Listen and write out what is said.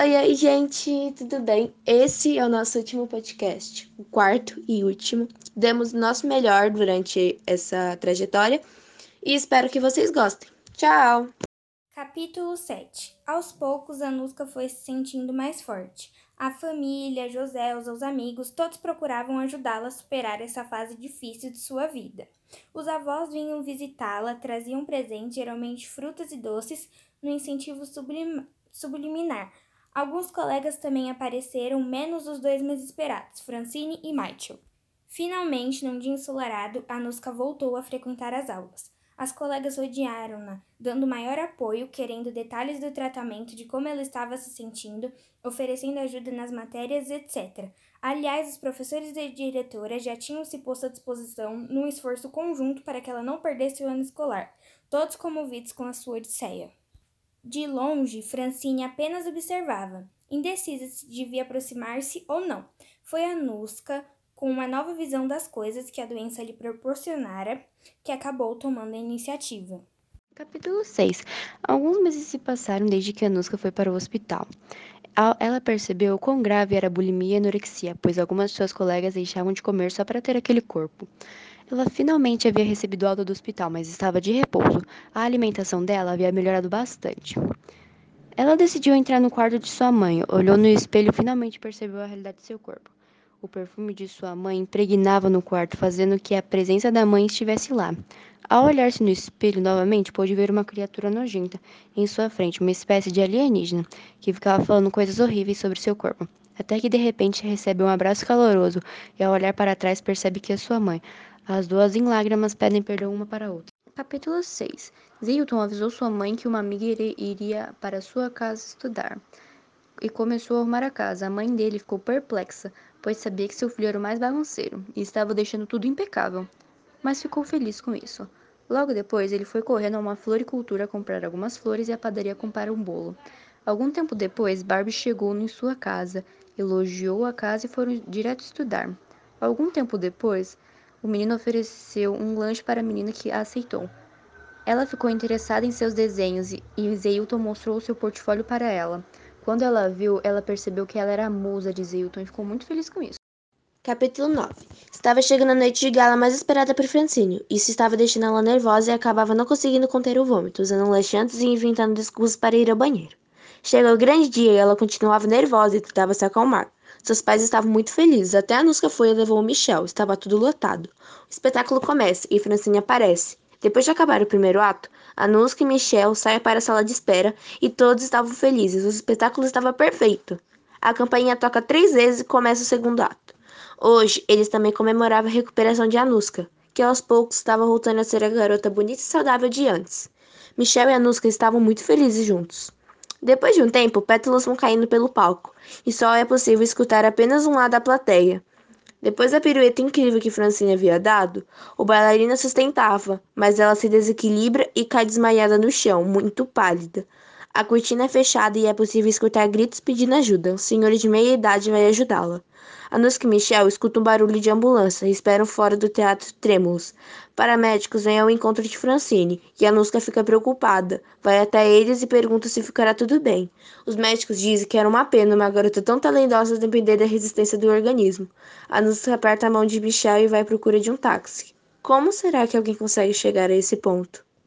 Oi, oi, gente, tudo bem? Esse é o nosso último podcast, o quarto e último. Demos o nosso melhor durante essa trajetória e espero que vocês gostem. Tchau! Capítulo 7 Aos poucos, Anuska foi se sentindo mais forte. A família, José, os amigos, todos procuravam ajudá-la a superar essa fase difícil de sua vida. Os avós vinham visitá-la, traziam presentes, geralmente frutas e doces, no incentivo sublim subliminar Alguns colegas também apareceram, menos os dois mais esperados, Francine e Michael. Finalmente, num dia ensolarado, Anuska voltou a frequentar as aulas. As colegas rodearam-na, dando maior apoio, querendo detalhes do tratamento, de como ela estava se sentindo, oferecendo ajuda nas matérias, etc. Aliás, os professores e a diretora já tinham se posto à disposição num esforço conjunto para que ela não perdesse o ano escolar, todos comovidos com a sua odisseia. De longe, Francine apenas observava, indecisa se devia aproximar-se ou não. Foi a Nusca, com uma nova visão das coisas que a doença lhe proporcionara, que acabou tomando a iniciativa. Capítulo 6 Alguns meses se passaram desde que a Nusca foi para o hospital. Ela percebeu quão grave era a bulimia e a anorexia, pois algumas de suas colegas deixavam de comer só para ter aquele corpo. Ela finalmente havia recebido alta do hospital, mas estava de repouso. A alimentação dela havia melhorado bastante. Ela decidiu entrar no quarto de sua mãe, olhou no espelho e finalmente percebeu a realidade de seu corpo. O perfume de sua mãe impregnava no quarto, fazendo que a presença da mãe estivesse lá. Ao olhar-se no espelho novamente, pôde ver uma criatura nojenta em sua frente, uma espécie de alienígena, que ficava falando coisas horríveis sobre seu corpo. Até que de repente recebe um abraço caloroso e, ao olhar para trás, percebe que é sua mãe. As duas em lágrimas pedem perdão uma para a outra. Capítulo 6 Zilton avisou sua mãe que uma amiga iria para sua casa estudar e começou a arrumar a casa. A mãe dele ficou perplexa, pois sabia que seu filho era o mais bagunceiro e estava deixando tudo impecável, mas ficou feliz com isso. Logo depois, ele foi correndo a uma floricultura comprar algumas flores e à padaria comprar um bolo. Algum tempo depois, Barbie chegou em sua casa, elogiou a casa e foram direto estudar. Algum tempo depois, o menino ofereceu um lanche para a menina que aceitou. Ela ficou interessada em seus desenhos e Zeilton mostrou seu portfólio para ela. Quando ela viu, ela percebeu que ela era a musa de Zeilton e ficou muito feliz com isso. Capítulo 9 Estava chegando a noite de gala mais esperada por Francine. Isso estava deixando ela nervosa e acabava não conseguindo conter o vômito, usando laxantes e inventando desculpas para ir ao banheiro. Chegou o grande dia e ela continuava nervosa e tentava se acalmar. Seus pais estavam muito felizes, até a Nusca foi e levou o Michel, estava tudo lotado. O espetáculo começa e Francine aparece. Depois de acabar o primeiro ato, Anuska e Michel saem para a sala de espera e todos estavam felizes. O espetáculo estava perfeito. A campainha toca três vezes e começa o segundo ato. Hoje, eles também comemoravam a recuperação de Anuska, que aos poucos estava voltando a ser a garota bonita e saudável de antes. Michel e Anuska estavam muito felizes juntos. Depois de um tempo, pétalas vão caindo pelo palco, e só é possível escutar apenas um lado da plateia. Depois da pirueta incrível que Francine havia dado, o bailarina sustentava, mas ela se desequilibra e cai desmaiada no chão, muito pálida. A cortina é fechada e é possível escutar gritos pedindo ajuda. O senhor de meia idade vai ajudá-la. Anuska e Michel escutam um barulho de ambulância e esperam fora do teatro trêmulos. Paramédicos vêm ao encontro de Francine e Anuska fica preocupada. Vai até eles e pergunta se ficará tudo bem. Os médicos dizem que era uma pena uma garota tão talentosa depender da resistência do organismo. Anuska aperta a mão de Michel e vai à procura de um táxi. Como será que alguém consegue chegar a esse ponto?